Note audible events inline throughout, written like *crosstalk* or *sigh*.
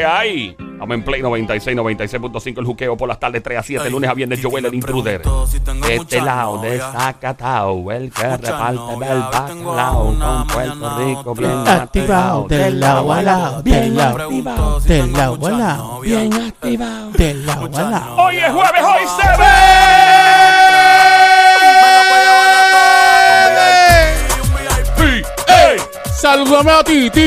que hay. Estamos en Play 96, 96.5 el juqueo por las tardes 3 a 7, lunes a viernes, Joel el intruder. De este lado de Zacatau, el que reparte del bacalao con Puerto Rico bien Activado, del lado a lado, del activado, del lado a lado, bien activado. del lado a lado. Hoy es jueves, hoy se ve. Saludame a ti, ti.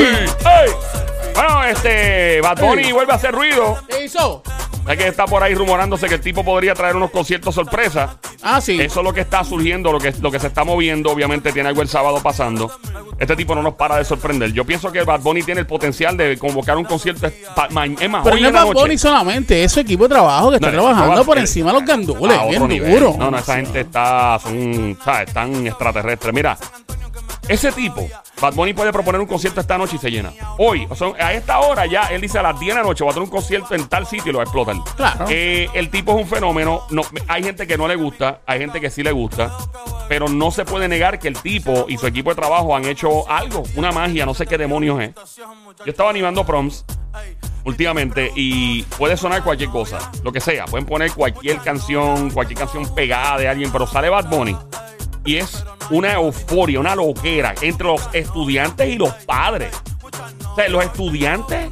Bueno, este, Bad Bunny vuelve a hacer ruido. ¿Qué hizo? Es que está por ahí rumorándose que el tipo podría traer unos conciertos sorpresa. Ah, sí. Eso es lo que está surgiendo, lo que, lo que se está moviendo. Obviamente tiene algo el sábado pasando. Este tipo no nos para de sorprender. Yo pienso que Bad Bunny tiene el potencial de convocar un concierto. pa- ma- Es más, Pero hoy no en es la Bad noche. Bunny solamente, es su equipo de trabajo que está No, trabajando por el- encima de los gandules, a bien otro nivel. duro. No, no, esa gente está, son, ¿sabes? Están extraterrestres. Mira, ese tipo, Bad Bunny puede proponer un concierto esta noche y se llena. Hoy, o sea, a esta hora ya, él dice a las 10 de la noche va a tener un concierto en tal sitio y lo va a explotar. Claro. Eh, el tipo es un fenómeno. No, hay gente que no le gusta, hay gente que sí le gusta, pero no se puede negar que el tipo y su equipo de trabajo han hecho algo, una magia, no sé qué demonios es. Yo estaba animando proms últimamente y puede sonar cualquier cosa, lo que sea. Pueden poner cualquier canción, cualquier canción pegada de alguien, pero sale Bad Bunny y es una euforia, una loquera entre los estudiantes y los padres. O sea, los estudiantes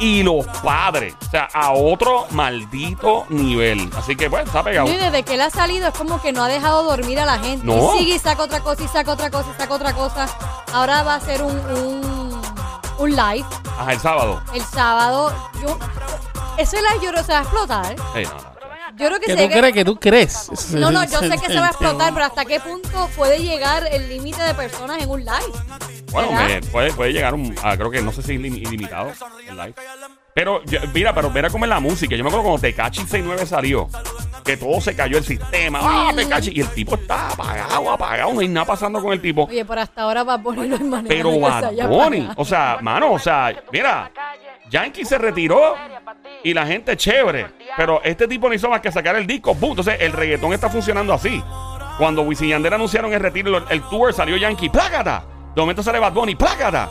y los padres. O sea, a otro maldito nivel. Así que, pues, está pegado. Y desde que él ha salido es como que no ha dejado dormir a la gente. No. Y sigue y saca otra cosa y saca otra cosa y saca otra cosa. Ahora va a ser un, un, un live Ajá, el sábado. el sábado. Yo, ese live yo que se va a explotar. Ey, no, no. Yo creo que ¿Qué se tú crees? que tú crees? No, no, yo sé que se va a explotar, pero ¿hasta qué punto puede llegar el límite de personas en un live? Bueno, me- puede, puede llegar un. ah, creo que no sé si es ilim- ilimitado el live. Pero, yo- mira, pero mira cómo es la música. Yo me acuerdo cuando Tecachi 69 salió, que todo se cayó el sistema. ¡Ah, Tecachi! Y el tipo está apagado, apagado. No hay nada pasando con el tipo. Oye, pero hasta ahora va a poner no hay manera Pero que Bad Bunny, o sea, mano, o sea, mira, Yankee se retiró y la gente chévere, pero este tipo no hizo más que sacar el disco, ¡pum! entonces el reggaetón está funcionando así. Cuando Wisin y Yandel anunciaron el retiro, el, tour salió Yankee, ¡plácata! De momento sale Bad Bunny, ¡plácata!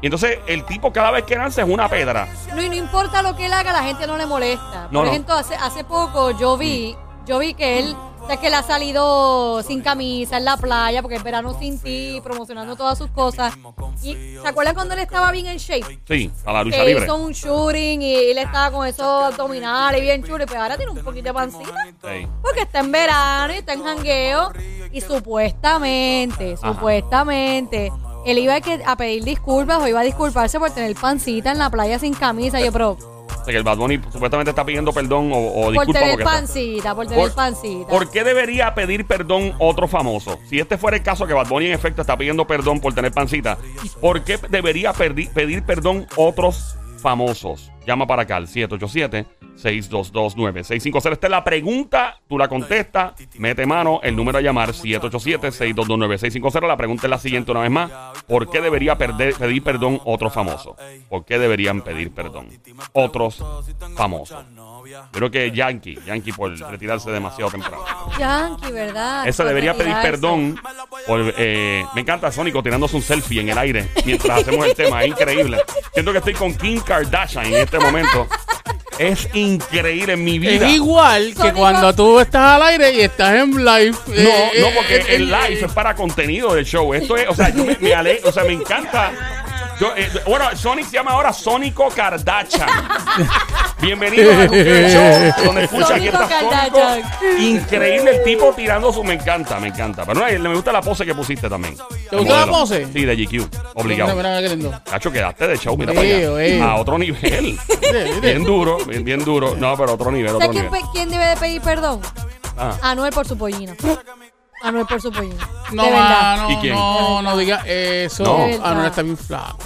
Y entonces el tipo cada vez que lanza es una pedra. No, y no importa lo que él haga, la gente no le molesta. Por no. ejemplo, hace, hace poco yo vi, yo vi que él, sea, que él ha salido sin camisa en la playa, porque es verano sin ti, promocionando todas sus cosas. Y ¿se acuerdan cuando él estaba bien en shape? Sí, a la lucha Que libre. hizo un shooting y él estaba con esos abdominales bien chulos, pero ahora tiene un poquito de pancita. Sí. Porque está en verano y está en jangueo. Y supuestamente, supuestamente, él iba a, que- a pedir disculpas o iba a disculparse por tener pancita en la playa sin camisa. Yo, pero que el Bad Bunny supuestamente está pidiendo perdón o, o por disculpa tener pancita, por tener Por- pancita. ¿Por qué debería pedir perdón otro famoso? Si este fuera el caso que Bad Bunny en efecto está pidiendo perdón por tener pancita, ¿por qué debería pedir perdón otros famosos? Llama para acá al 787-622-9650. Esta es la pregunta, tú la contestas, mete mano, el número a llamar 787-622-9650. La pregunta es la siguiente una vez más. ¿Por qué debería pedir perdón otro famoso? ¿Por qué deberían pedir perdón otros famosos? Yo creo que Yankee, Yankee por retirarse demasiado temprano. Yankee, ¿verdad? Por debería pedir retirarse. perdón. Por, eh, me encanta Sónico tirándose un selfie en el aire mientras hacemos el tema. Es increíble. Siento que estoy con Kim Kardashian en este momento. Es increíble en mi Es vida. igual que cuando tú estás al aire y estás en live. No, eh, no, porque eh, el eh, live es para contenido del show. Esto es, o sea, yo me, me ale- o sea, me encanta. Yo, eh, bueno, Sonic se llama ahora Sónico Kardashian. *laughs* Bienvenido al Juqueo Show, donde escucha aquí Sónico está Kardashian. Sónico. Increíble el tipo tirando su. Me encanta, me encanta. Pero no, me gusta la pose que pusiste también. ¿Te gustó la pose? Sí, de GQ. Obligado. mira, mira. Cacho, quedaste de show, mira para allá. A otro nivel. *laughs* bien duro, bien, bien duro. No, pero otro nivel, otro ¿Sabes quién, nivel. quién debe de pedir perdón? Ah. Anuel por su pollino. *laughs* Anuel por su pollino. No, de verdad. mano, ¿Y quién? no, no diga eso. No. De Anuel está bien flaco.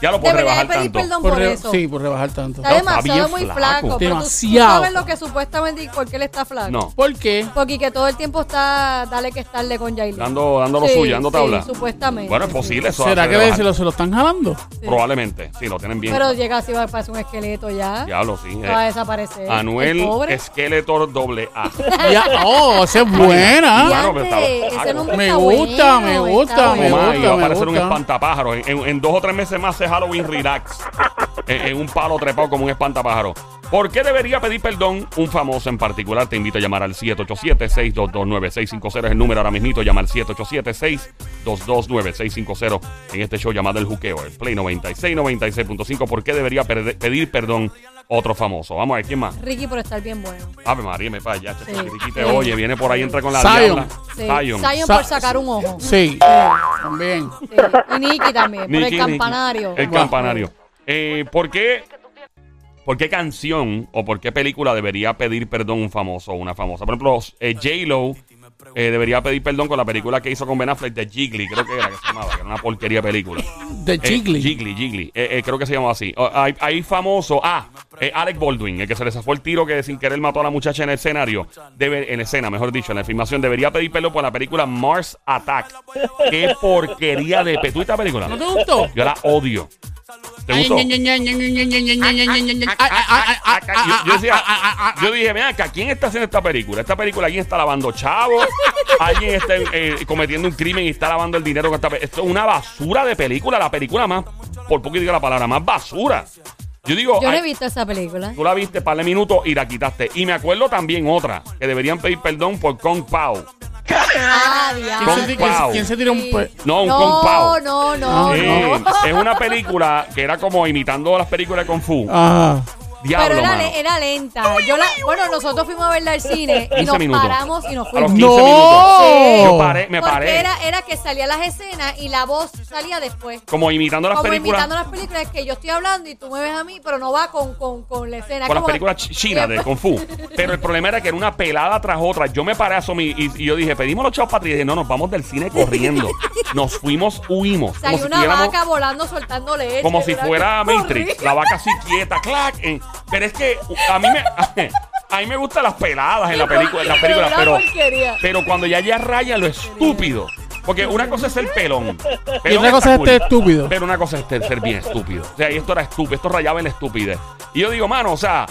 Ya lo puedo Debería de rebajar pedir tanto. perdón Por por, re- eso. sí, por rebajar tanto. Está No, está demasiado bien muy flaco. flaco. pero tú- Tú, Demasiado. sabes lo que supuestamente por qué él está flaco. No. ¿Por qué? Porque que todo el tiempo está dale que estarle con Yailin. Dando, dando lo Sí, suyo, dando sí, tabla. supuestamente. Bueno, es sí. posible eso. ¿Será hace que rebajar. se lo, se lo están jalando? Probablemente, sí, lo tienen bien. Pero llega así va a parecer un esqueleto ya. Diablo, sí. Va a eh. desaparecer. Anuel El pobre. Skeletor doble A. Ya, oh, esa es buena. Bueno, pero. Ese nombre Me está gusta, bueno, me está gusta, me y va a gusta, aparecer un gusta. espantapájaro. En, en- en dos o tres meses más es Halloween Relax. en, en un palo trepado como un espantapájaro. ¿Por qué debería pedir perdón un famoso en particular? Te invito a llamar al 787-622-9650. Es el número ahora mismito. Llama al 787-622-9650 en este show llamado El Juqueo, el Play 96, 96.5. ¿Por qué debería pedir perdón otro famoso? Vamos a ver, ¿quién más? Ricky por estar bien bueno. Ave María, me allá. Sí. Ricky te oye, viene por ahí, entra con la Zion. diabla. Sí. Zion. Zion Sa- por sacar un ojo. Sí, también. Sí. Y Nicky también, por el Nicky. campanario. El campanario. Eh, ¿por, qué, ¿Por qué canción o por qué película debería pedir perdón un famoso o una famosa? Por ejemplo, eh, J-Lo eh, debería pedir perdón con la película que hizo con Ben Affleck de Jiggly, creo que era que se llamaba, que era una porquería de película. De Eh, Jiggly. Jiggly, Jiggly. Eh, eh, creo que se llamaba así. Oh, hay, hay famoso. Ah, eh, Alec Baldwin, el que se le zafó el tiro que sin querer mató a la muchacha en el escenario. Debe, en escena, mejor dicho, en la filmación. Debería pedir perdón por la película Mars Attack. Qué porquería de. ¿Tú la película? ¿No te gustó? Yo la odio. ¿Te gustó? Yo dije, mira, ¿quién está haciendo esta película? Esta película, alguien está lavando chavos, alguien está cometiendo un crimen y está lavando el dinero. Con esta Esto es una basura de película, la película más, por poco diga la palabra, más basura. Yo digo. Yo no he visto esa película. Tú la viste par de minutos y la quitaste. Y me acuerdo también otra, que deberían pedir perdón por Kong Pao. Ah, ¿Quién diablo. se, quién se- quién se tira un pe- No, un no, Kung Pao. no, no, Sí, no. es una película que era como imitando las películas de Kung Fu. Ajá. Diablo, Pero era, mano. le- era lenta. Yo la, bueno, nosotros fuimos a verla al cine y 15 nos minutos. paramos y nos A los fuimos. 15 ¡No! minutos. Yo paré, me Porque paré. era, era que salía las escenas y la voz salía después. Como imitando las Como películas. imitando las películas, es que yo estoy hablando y tú me ves a mí, pero no va con, con, con la escena. con las Como- películas ch- chinas de Kung Fu. *laughs* Pero el problema era que era una pelada tras otra. Yo me paré a asomir y, y yo dije, pedimos los chavos para atrás. Y dije, no, nos vamos del cine corriendo. *laughs* Nos fuimos, huimos. Salió una vaca volando, soltando leche. como si ¿verdad? fuera Corrí. *laughs* Matrix. La vaca así quieta, clac. eh. Pero es que a mí me, a mí me gustan las peladas en la película, en la película Una pero, pero cuando ya ya raya lo estúpido. Porque una cosa es ser pelón. Y Pelón otra cosa es cool. este estúpido. Pero una cosa es ser, ser bien estúpido. O sea, y esto era estúpido, esto rayaba en la estupidez. Y yo digo, mano, o sea,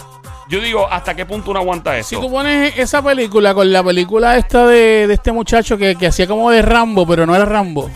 yo digo, ¿hasta qué punto uno aguanta Si esto? tú pones esa película con la película esta de, de este muchacho que, que hacía como de Rambo, pero no era Rambo.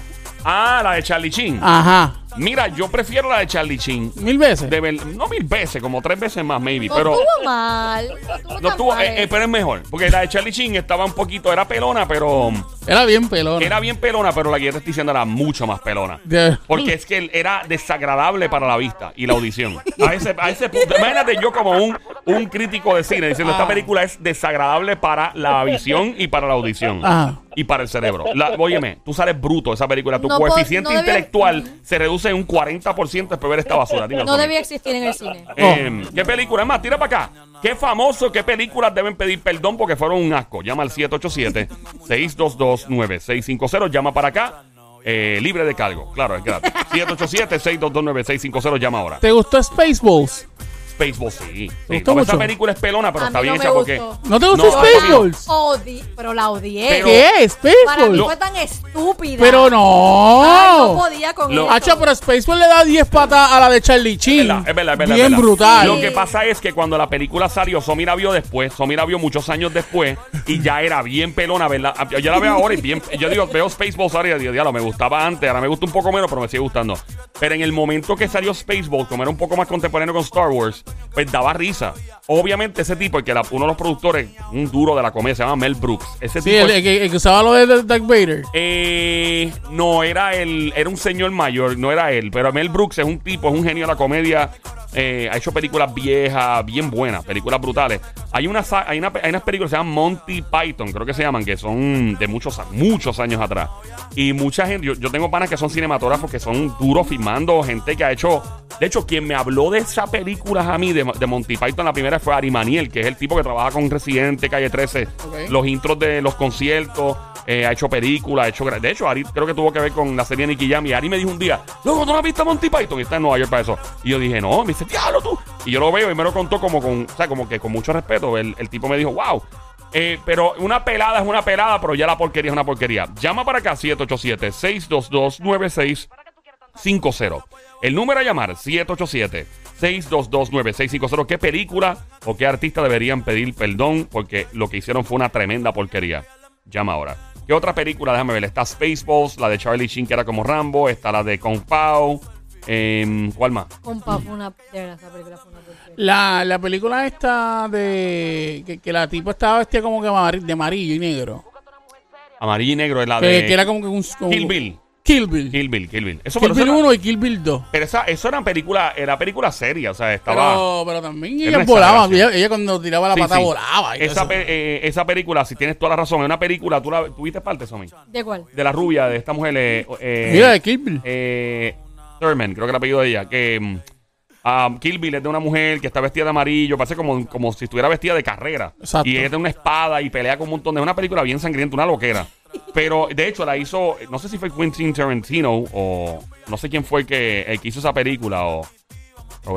Ah, la de Charlie Chin. Ajá. Mira, yo prefiero la de Charlie Chin. Mil veces. De ver- no mil veces, como tres veces más, maybe. No pero estuvo mal. No estuvo no tan estuvo, mal. eh, eh, pero es mejor. Porque la de Charlie Chin estaba un poquito, era pelona, pero Era bien pelón. era bien pelona, pero la que yo te estoy diciendo era mucho más pelona. De- Porque es que él era desagradable para la vista y la audición. A ese, a ese punto. Imagínate yo como un, un crítico de cine diciendo esta película es desagradable para la visión y para la audición. Ajá. Y para el cerebro. La, óyeme, tú sales bruto esa película. Tu No coeficiente no debía- intelectual se reduce en un 40% después de ver esta basura. No Tommy. debía existir en el cine. Eh, ¿Qué película? Es más, tira para acá. ¿Qué famoso, qué películas deben pedir perdón porque fueron un asco? Llama al 787-622-9650. Llama para acá. eh, libre de cargo. Claro, es gratis. *laughs* 787-622-9650. Llama ahora. ¿Te gustó Spaceballs? Spaceball, sí. sí. No, esa película es pelona, pero A está mí bien no hecha me porque. gustó. ¿No te gustó No, Spaceballs? Odi- pero la odié. Pero- ¿Qué? Para mí ¿Spaceballs? fue tan estúpida. Pero Ay, no no. podía con Lo- eso. Hacha, pero Spaceballs le da 10 patas a la de Charlie Chin. Es verdad, es verdad, es verdad, Bien es verdad. brutal. Lo que pasa es que cuando la película salió, Somi la vio después, Somi la vio muchos años después y ya era bien pelona, ¿verdad? Yo ya la veo ahora y bien. Yo digo, veo Spaceballs ahora y digo, diablo, me gustaba antes, ahora me gusta un poco menos, pero me sigue gustando. Pero en el momento que salió Spaceballs, como era un poco más contemporáneo con Star Wars, pues daba risa. Obviamente, ese tipo, el que la- uno de los productores, un duro de la comedia, se llama Mel Brooks. Ese Sí, tipo. el, el que, el que usaba lo de Darth Vader. Eh, no, era el, era un señor mayor, no era él. Pero Mel Brooks es un tipo, es un genio de la comedia. eh, ha hecho películas viejas, bien buenas, películas brutales. Hay, una, hay, una, hay unas películas que se llaman Monty Python, creo que se llaman, que son de muchos, muchos años atrás. Y mucha gente, yo, yo tengo panas que son cinematógrafos, que son duros filmando, gente que ha hecho. De hecho, quien me habló de esa película a mí, de, de Monty Python, la primera fue Ari Maniel, que es el tipo que trabaja con Residente, Calle 13, Ok. los intros de los conciertos. eh, ha hecho películas, ha hecho. De hecho, Ari creo que tuvo que ver con la serie Nicky Jam. Y Ari me dijo un día, Luego, ¿tú no has visto a Monty Python? Y está en Nueva York para eso. Y yo dije, no, me dice, diablo tú. Y yo lo veo y me lo contó como con, o sea, como que con mucho respeto. El, el tipo me dijo, wow. Eh, pero una pelada es una pelada, pero ya la porquería es una porquería. Llama para acá, 787-622-9650. El número a llamar, 787-622-9650. ¿Qué película o qué artista deberían pedir perdón? Porque lo que hicieron fue una tremenda porquería. Llama ahora. ¿Qué otra película? Déjame ver. Está Spaceballs, la de Charlie Sheen, que era como Rambo. Está la de Kung Pao. Em, ¿Cuál más? Compa, fue una. De verdad, esa película fue una. La, la película esta de. Que, que la tipa estaba vestida como que de amarillo y negro. Amarillo y negro es la Que, de que era como que un. como- Kill Bill. Kill Bill. Kill Bill, Kill Bill. Eso, Kill pero, Bill eso era- 1 y Kill Bill 2. pero esa, eso era película, era película seria, o sea, estaba... Pero, pero también ella una volaba. exageración. Ella, ella cuando tiraba la Sí, pata sí. volaba. y Esa, eso. pe- eh, esa película, si tienes toda la razón, es una película, ¿tú la, ¿tuviste parte, Somi? ¿De cuál? De la rubia, de esta mujer, eh, eh, Mira, de Kill Bill. eh, Thurman, creo que el apellido de ella, que mm, ah, Kill Bill es de una mujer que está vestida de amarillo, parece como, como si estuviera vestida de carrera. Exacto. Y es de una espada y pelea con un montón de... Es una película bien sangrienta, una loquera. Pero, de hecho, la hizo, no sé si fue Quentin Tarantino o no sé quién fue el que, el que hizo esa película o...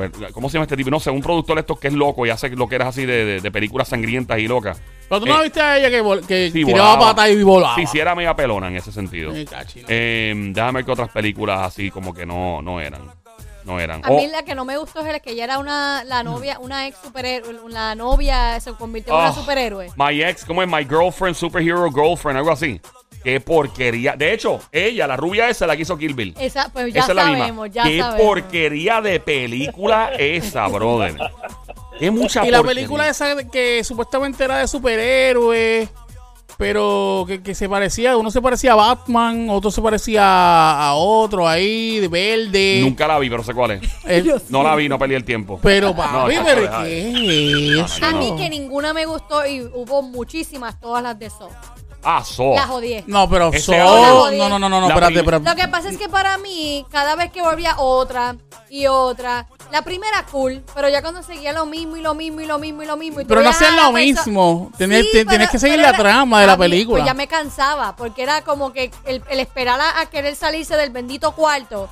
el- ¿Cómo se llama este tipo? No sé, un productor de estos que es loco y hace lo que eras así de, de- de películas sangrientas y locas. Pero tú no eh, viste a ella que, vol- que Sí, tiraba volaba. pata y volaba. Sí, sí era media pelona en ese sentido. Eh, déjame ver que otras películas así como que no, no eran. No eran. A Oh, mí la que no me gustó es que ella era una la novia, una ex superhéroe, la novia se convirtió en Oh. una superhéroe. My ex, ¿cómo es? My girlfriend, superhero girlfriend, algo así. Qué porquería. De hecho, ella, la rubia esa, la que hizo Kill Bill. Esa, pues ya esa es la sabemos, misma. ya Qué sabemos. porquería de película esa, brother. Qué mucha Y la porquería. película esa que supuestamente era de superhéroes, pero que, que se parecía, uno se parecía a Batman, otro se parecía a, a otro ahí, de verde. Nunca la vi, pero sé cuál es. *laughs* No la vi, no peleé el tiempo. pero papi, pero deja ¿qué es eso? A mí que ninguna me gustó y hubo muchísimas, todas las de Saw. Ah, so. Las odié. No, pero so- otro- no, no, no, no, no, La espérate, prim- espérate. Lo que pasa es que para mí, cada vez que volvía otra y otra, la primera cool, pero ya cuando seguía lo mismo y lo mismo y lo mismo y lo mismo. y tú Pero no veías hacían a lo la perso- mismo. Tienes, Sí, te- pero- tienes que seguir la trama de a la mí, película. Pues ya me cansaba, porque era como que el, el esperar a, a querer salirse del bendito cuarto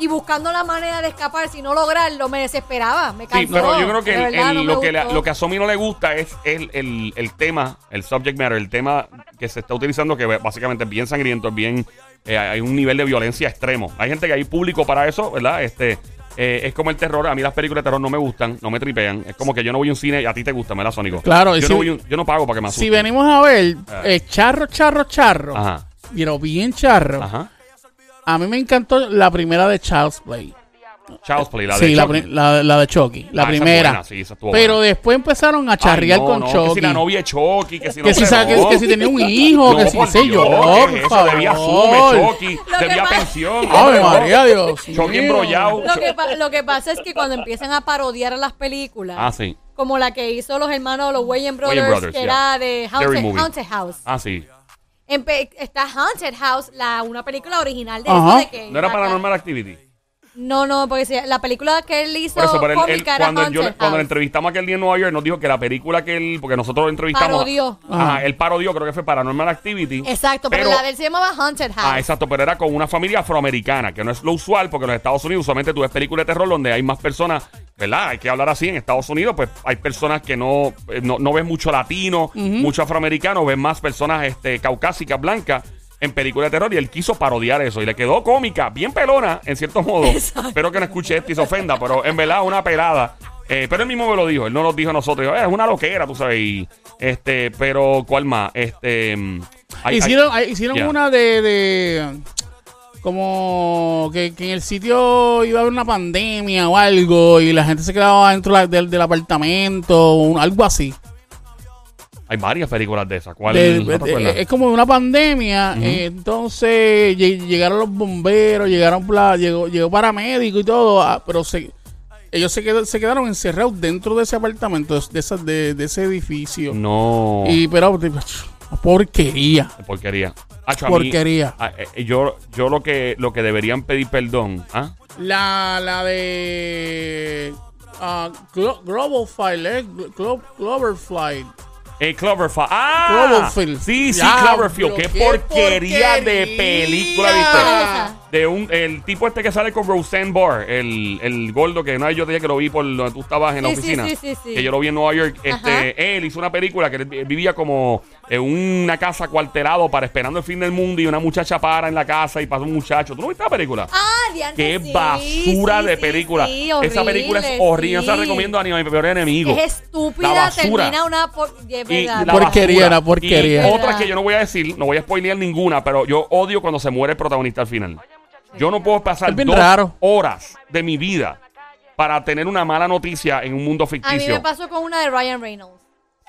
y buscando la manera de escapar, si no lograrlo, me desesperaba, me cansó. Sí, pero yo creo que, de el- verdad, el- no me lo, que la- gustó. lo que a Somi no le gusta es el, el- el tema, el subject matter, el tema que se está utilizando, que básicamente es bien sangriento, es bien. eh, hay un nivel de violencia extremo. Hay gente que hay público para eso, ¿verdad? Este. eh, es como el terror. A mí las películas de terror no me gustan, no me tripean. Es como que yo no voy a un cine y a ti te gusta, ¿verdad, Sónico? Claro, yo, si- no voy un- yo no pago para que me asusten. Si venimos a ver, Ah. eh, charro, charro, charro, Ajá, pero bien charro, ajá. A mí me encantó la primera de Charles Play. Child's Play, la sí, de la, Chucky. pri- la, la de Chucky, la Ah, primera. buena, sí, pero buena. después empezaron a charrear Ay, no, con no, Chucky. Que si la novia es Chucky, que si no que, si, que, que si tenía un hijo, No, que si sé yo, Dios, por. Debía sume, Chucky, debía pensión. No. María, Dios Chucky embrollado. Lo que, lo que pasa es que cuando empiezan a parodiar las películas, Ah, sí. como la que hizo los hermanos, los Wayans Brothers, Brothers, que yeah. era de. Haunted House. Ah, sí. Empe- está Haunted House, la, una película original de Ajá. eso de que... ¿No era Paranormal Activity? No, no, porque si- la película que él hizo Por eso, pero él- él, cómica era cuando, yo, Haunted cuando le House. entrevistamos aquel día en Nueva York, nos dijo que la película que él, porque nosotros lo entrevistamos. Parodió. Ajá, él parodió, creo que fue Paranormal Activity. Exacto, pero, la de él se llamaba Haunted House. Ah, exacto, pero era con una familia afroamericana, que no es lo usual, porque en los Estados Unidos usualmente tú ves películas de terror donde hay más personas, ¿verdad? Hay que hablar así. En Estados Unidos, pues hay personas que no, eh, no, no ven mucho latino, mucho afroamericano, ven más personas este, caucásicas, blancas. En películas de terror y él quiso parodiar eso y le quedó cómica, bien pelona, en cierto modo. Espero que no escuche esto y se ofenda, pero en verdad una pelada. Eh, pero él mismo me lo dijo, él no lo dijo a nosotros. Dijo, "Eh, es una loquera, tú sabes. y, este, pero, ¿cuál más? Este. mm, hay- hicieron hay- hicieron una de, de como que, que en el sitio iba a haber una pandemia o algo y la gente se quedaba dentro la- del, del apartamento o un- algo así. Hay varias películas de esas. ¿Cuál De- no te de- acuerdas? es como una pandemia, eh, entonces lle- llegaron los bomberos, llegaron pla- llegó, llegó paramédico y todo, ah, pero se, ellos se, qued- se quedaron encerrados dentro de ese apartamento, de, esa- de- de ese edificio. No. Y pero porquería, porquería. Acho, a mí- porquería. eh, yo, yo lo que lo que deberían pedir perdón. ¿ah? La, la de ah, Glo- Global File, eh, Glo- Cloverfly. Eh, Cloverfield. ¡Ah! Cloverfield. Sí, sí, Ya, Cloverfield. Qué, qué porquería, de porquería. película, ¿Cuál ¿viste? De un, el tipo este que sale con Roseanne Barr, el, el gordo que una vez yo te dije que lo vi por donde tú estabas en la Sí, oficina. sí, sí, sí. Que yo lo vi en Nueva York. Este, él hizo una película que él vivía como en una casa cuartelado para esperando el fin del mundo y una muchacha para en la casa y pasa un muchacho. ¿Tú no viste la película? Ah, diantre, Qué sí, basura sí, de sí, película. sí, Esa película es horrible. Se la recomiendo a ni a mi peor enemigo. Es estúpida, La basura. termina una... Por... Y la Porquería, basura. la porquería. Y otras que yo no voy a decir, no voy a spoilear ninguna, pero yo odio cuando se muere el protagonista al final. Yo no puedo pasar dos raro. horas de mi vida para tener una mala noticia en un mundo A mí ficticio. me pasó con una de Ryan Reynolds.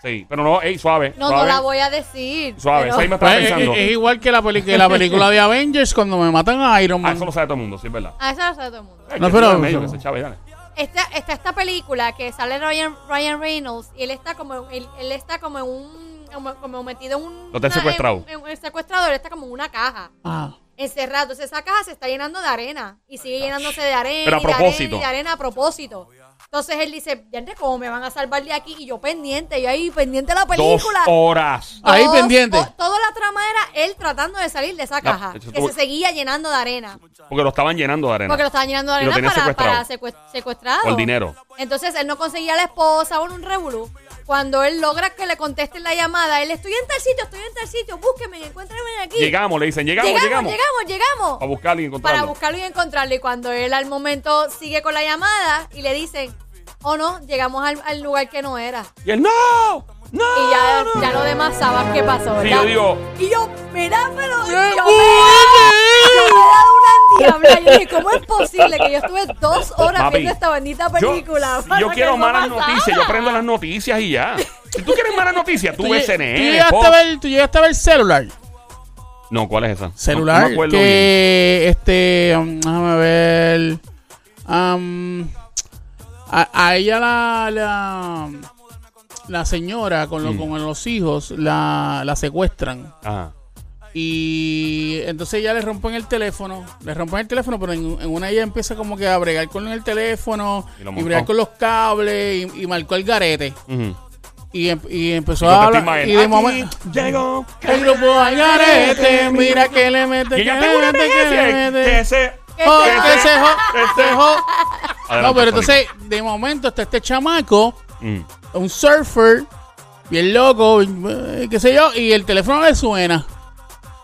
Sí, pero no, ey, suave. No, suave, no la voy a decir. Suave, pero- esa ahí me estaba Pues, es, pensando. es- es igual que la, peli- que la película de *laughs* Avengers cuando me matan a Iron Ah, Man. eso lo sabe todo el mundo, sí, es verdad. Ah, esa la sabe todo el mundo. Eh, No, pero- medio, que se chave, dale. Está, está esta película que sale Ryan, Ryan Reynolds y él está como él, él está como en un como, como metido en un Lo tienen secuestrado. en, en- en secuestrador él está como en una caja Ah. Encerrado entonces esa caja se está llenando de arena y sigue llenándose de arena Pero a y de propósito. arena y de arena a propósito entonces él dice ya cómo me van a salvar de aquí y yo pendiente yo ahí pendiente de la Dos película horas. Ahí Dos- pendiente. to- toda la trama era él tratando de salir de esa caja eso que tuvo- se seguía llenando de arena Porque lo estaban llenando de arena. porque lo estaban llenando de Y lo arena tenían para, secuestrado. para secue- secuestrado. Por dinero. Entonces él no conseguía a la esposa o en un revolú. Cuando él logra que le contesten la llamada, él estoy en tal sitio, estoy en tal sitio, búsquenme, encuéntrenme aquí. Llegamos, le dicen, llegamos, llegamos, llegamos. llegamos, llegamos. Para buscarlo y encontrarlo. Para buscarlo y encontrarlo. Y cuando él al momento sigue con la llamada y le dicen, oh no, llegamos al, al lugar que no era. Y él, no, no. Y ya, no". ya lo demás sabes qué pasó, Sí, ¿verdad? yo digo, Y yo, mira, pero yo me, ¡Qué yo me he *laughs* Yo dije, ¿cómo es posible que yo estuve dos horas Papi, viendo esta bendita película? yo quiero malas pasara? noticias, yo prendo las noticias y ya. Si tú quieres malas noticias, tú ¿Tú, ves CNN. tú llegaste a ver, tú llegaste a ver celular. No, ¿cuál es esa? Celular. No, me bien. que este. um, déjame ver. um, a, a ella la. la la señora con, lo- Mm. con los hijos la, la secuestran Ajá. Y entonces ya le rompen el teléfono le rompen el teléfono pero en, en una ella empieza como que a bregar con el teléfono Y bregar con los cables y, y marcó el garete y, em- y empezó Y a hablar y de "Aquí momento llegó. el grupo Algarete, mira que le mete, que que le mete. Que se... Se- que se jo, que se jo. No, pero entonces, de momento está este chamaco, Mm. un surfer, bien loco, eh, qué sé yo, y el teléfono le suena.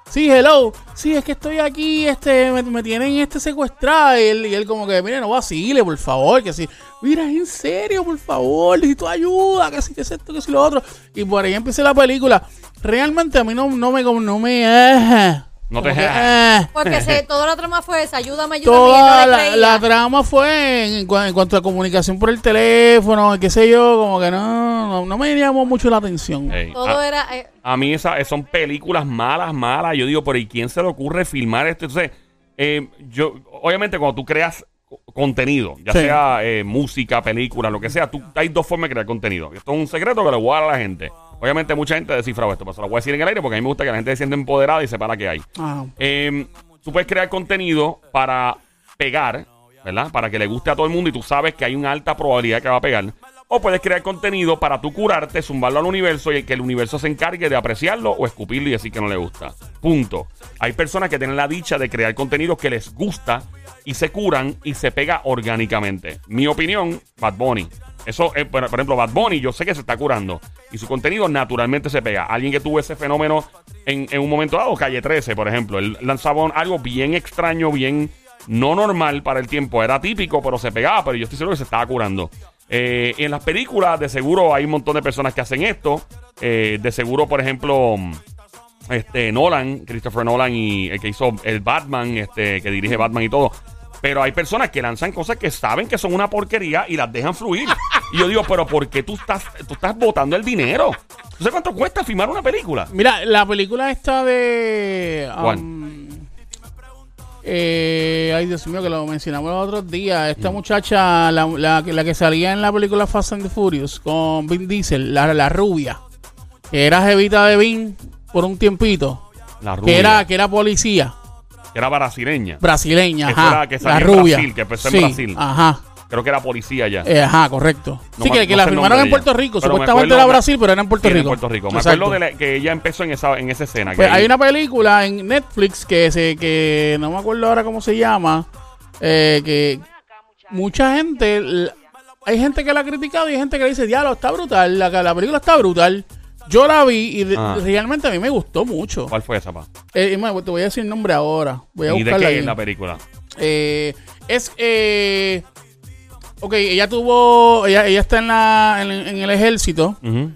Sí, hello. Sí, es que estoy aquí, este, me, tienen este secuestrado. Y él, y él como que, mire, no vacile, por favor, que sí. Mira, en serio, por favor, necesito ayuda, que sí, que es esto, que sí, lo otro. Y por ahí empieza la película. Realmente a mí no, no me, no me, eh, No te que, eh. Porque se, *laughs* toda la trama fue esa, ayúdame, ayúdame. Toda no la, trama fue en, en cua- en cuanto a comunicación por el teléfono, qué sé yo, como que no, no, no me llamó mucho la atención. Todo a, era... eh, a mí esa, son películas malas, malas. Yo digo, pero ¿y quién se le ocurre filmar esto? Entonces, eh, yo, obviamente cuando tú creas co- contenido, ya Sí. sea eh, música, película, lo que sea, tú, hay dos formas de crear contenido. Esto es un secreto que le voy a dar a la gente. Obviamente mucha gente ha descifrado esto, pero se lo voy a decir en el aire porque a mí me gusta que la gente se sienta empoderada y sepa la que hay. Eh, tú puedes crear contenido para pegar, ¿verdad? Para que le guste a todo el mundo y tú sabes que hay una alta probabilidad que va a pegar. O puedes crear contenido para tú curarte, zumbarlo al universo y que el universo se encargue de apreciarlo o escupirlo y decir que no le gusta. Punto. Hay personas que tienen la dicha de crear contenido que les gusta y se curan y se pega orgánicamente. Mi opinión, Bad Bunny. Eso, eh, por ejemplo, Bad Bunny, yo sé que se está curando y su contenido naturalmente se pega. Alguien que tuvo ese fenómeno en, en un momento dado, Calle 13, por ejemplo, él lanzaba algo bien extraño, bien no normal para el tiempo. Era típico, pero se pegaba, pero yo estoy seguro que se estaba curando. Eh, en las películas, de seguro hay un montón de personas que hacen esto. Eh, de seguro, por ejemplo, este Nolan, Christopher Nolan y el que hizo el Batman, este que dirige Batman y todo. Pero hay personas que lanzan cosas que saben que son una porquería y las dejan fluir. Y yo digo, pero ¿por qué tú estás, tú estás botando el dinero? ¿Tú sabes cuánto cuesta filmar una película? Mira, la película esta de... ¿Cuál? um, eh, ay, Dios mío, que lo mencionamos los otros días. Mm. Esta muchacha, la, la, que- la que salía en la película Fast and the Furious con Vin Diesel, la, la rubia, que era jevita de Vin por un tiempito, La rubia. que era, que era policía que era brasileña. brasileña, ajá, era que la en rubia. Brasil, que empezó en Brasil. Ajá, Creo que era policía ya. eh, ajá, correcto. No sí, me- que, que no la nombre en Puerto. Rico. Pero me Supuestamente era Brasil, pero era en Puerto Sí, en Rico. Puerto Rico. Me Exacto. acuerdo de la- que ella empezó en esa, en esa escena. que Pues ahí- hay una película en Netflix que se que no me acuerdo ahora cómo se llama, eh, que mucha gente, hay gente que la ha criticado y hay gente que le dice, diablo, está brutal, la, la película está brutal. Yo la vi y Ah. realmente a mí me gustó mucho. ¿Cuál fue esa, pa? Eh, te voy a decir el nombre ahora. Voy a ¿Y de qué ahí. es la película? Eh, es eh, ok, ella tuvo, ella, ella está en la en, en el ejército. Ujú.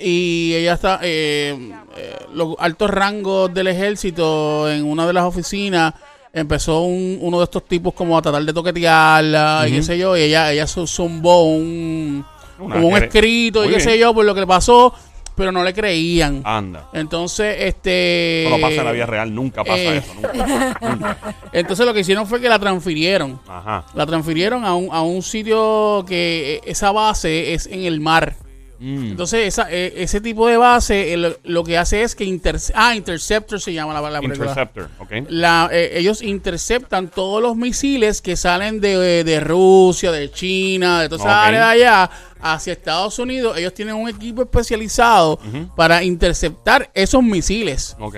y ella está eh, eh, los altos rangos del ejército en una de las oficinas empezó un- uno de estos tipos como a tratar de toquetearla y qué sé yo, y ella, ella zu- zumbó un, Una como un escrito y qué sé yo por lo que le pasó, pero no le creían. Anda. Entonces, este... No pasa en la vida real, nunca pasa eh, eso. Nunca. Nunca. *laughs* Entonces lo que hicieron fue que la transfirieron. Ajá. La transfirieron a un, a un sitio que eh, esa base es en el mar. Mm. Entonces, esa, eh, ese tipo de base eh, lo, lo que hace es que... interce- ah, Interceptor se llama la, la película. Interceptor, ¿ok? La- eh, ellos interceptan todos los misiles que salen de, de Rusia, de China, de toda esa Ok. área de allá hacia Estados Unidos. Ellos tienen un equipo especializado para interceptar esos misiles. Ok.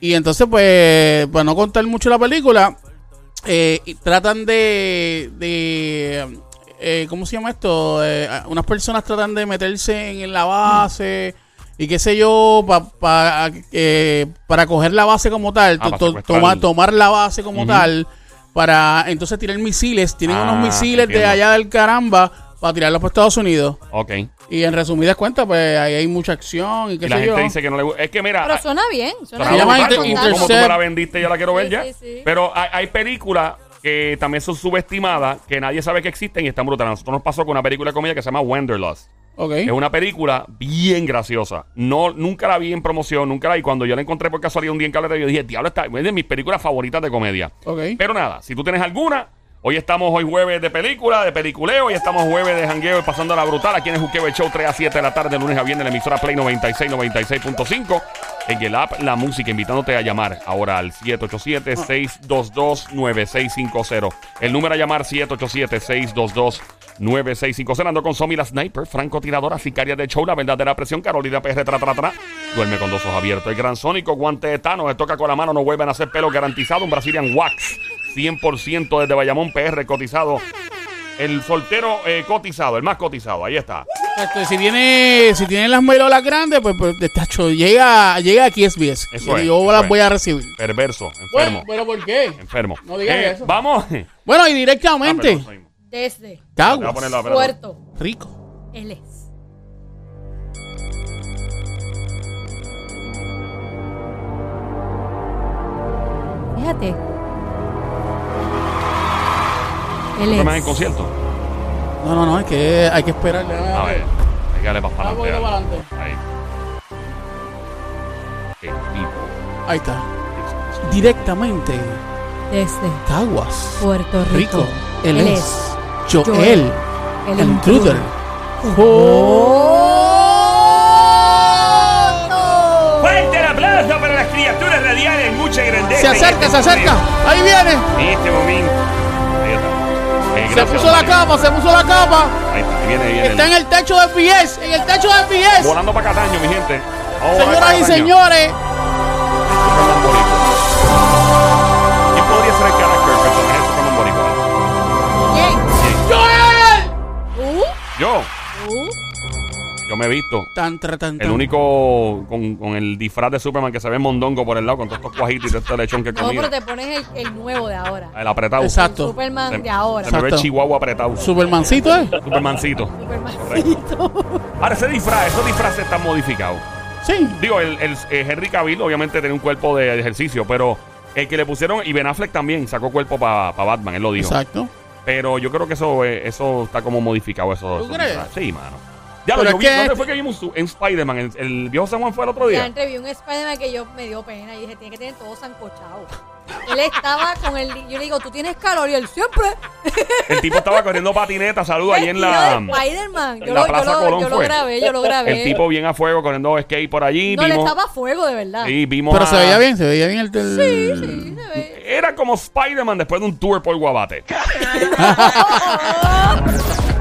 Y entonces, pues, para no contar mucho la película, eh, tratan de, de eh, ¿cómo se llama esto? Eh, unas personas tratan de meterse en, la base y qué sé yo, pa- pa- eh, para coger la base como tal, Ah, to- to- tomar, tomar la base como tal, para entonces tirar misiles. Tienen Ah, unos misiles de allá del caramba para tirarlos para Estados Unidos. Ok. Y en resumidas cuentas, pues ahí hay mucha acción y qué Y la sé gente yo. dice que no le gusta. Es que mira. Pero suena bien. Suena Inter- como- Intercept. Como tú me la vendiste, yo la quiero ver Sí, ya. sí, sí. Pero hay, hay películas que también son subestimadas, que nadie sabe que existen y están brutales. Nosotros nos pasó con una película de comedia que se llama Wanderlust. Ok. Es una película bien graciosa. No, nunca la vi en promoción, nunca la vi. Cuando yo la encontré por casualidad un día en cable, yo dije, diablo, esta es de mis películas favoritas de comedia. Ok. Pero nada, si tú tienes alguna, hoy estamos hoy jueves de película, de peliculeo, y estamos jueves de jangueo y pasando la brutal. Aquí en el Juqueo Show 3 a 7 de la tarde, lunes a viernes, en la emisora Play 96, 96.5. En el app La Música, invitándote a llamar ahora al 787-622-9650. El número a llamar 787-622-9650. Ando con Somi la Sniper, francotiradora, sicaria de show, la verdadera presión, Carolina PR, tra, tra, tra. Duerme con dos ojos abiertos. El gran sónico, guante de Thanos, se toca con la mano, no vuelven a hacer pelo garantizado. Un Brazilian Wax, 100% desde Bayamón PR, cotizado. El soltero eh, cotizado, el más cotizado, ahí está. Exacto, si tiene, si tiene las melolas grandes, pues, pues de tacho, llega, llega aquí SBS. Eso es, yo eso las es. voy a recibir. Perverso, enfermo. Bueno, pero ¿por qué? Enfermo. No digas Eh, eso. Vamos. Bueno, y Ah, directamente, perdón, soy- Desde Caguas, ponerlo. Puerto. rico. Él es. Fíjate. Él ¿Tú es. más en concierto? No, no, no, es que hay que esperar. A ver, hay que darle para Ah, adelante. para adelante. Ahí. El tipo. Ahí está. Directamente, Desde Caguas, Puerto Rico. rico. Él, Él es Joel, Joel, el el intruder. Fuerte el aplauso para las criaturas radiales, mucha grandeza. Se acerca, este se acerca. Ahí viene. En este momento. Eh, Se puso la capa, se puso la capa. Ahí está, ahí viene, ahí viene. Está en el techo de FBS, en el techo de FBS. Volando para Cataño, mi gente. Vamos ver Señoras y señores. ¿Quién podría ser el carácter del personaje de Superman boricua? ¿Quién? ¿Quién? Joel. ¿Tú? Yo. ¿Tú? Yo me he visto. Tan, tra, tan, El único con, con el disfraz de Superman que se ve mondongo por el lado, con todos estos cuajitos y todo este lechón que he No, pero te pones el, el nuevo de ahora. El apretado. Exacto. Superman Se, de ahora. se me ve el chihuahua apretado. Supermancito, ¿eh? Supermancito. Supermancito. Ahora, ese disfraz, esos disfraces están modificados. Sí. Digo, el, el, eh, Henry Cavill obviamente tiene un cuerpo de, ejercicio, pero el que le pusieron, y Ben Affleck también sacó cuerpo para Batman, él lo dijo. Exacto. Pero yo creo que eso, eh, eso está como modificado. Eso, ¿Tú crees? Sí, mano. Ya lo yo vi, ¿dónde fue que vimos en Spider-Man? El, el viejo San Juan fue el otro Ya día. antes vi un Spider-Man que yo me dio pena y dije, tiene que tener todo sancochado. Él estaba con el. Yo le digo, ¿tú tienes calor? Y él siempre. *laughs* El tipo estaba corriendo patineta, saludo ahí en la. de Spider-Man. Yo, la lo, Plaza Colón yo lo grabé, yo lo grabé. El tipo bien a fuego corriendo skate por allí. no, le vimos, estaba a fuego, de verdad. sí, vimos Pero a- se veía bien, se veía bien el... Sí, sí, se ve. Era como Spider-Man después de un tour por Guabate. *laughs*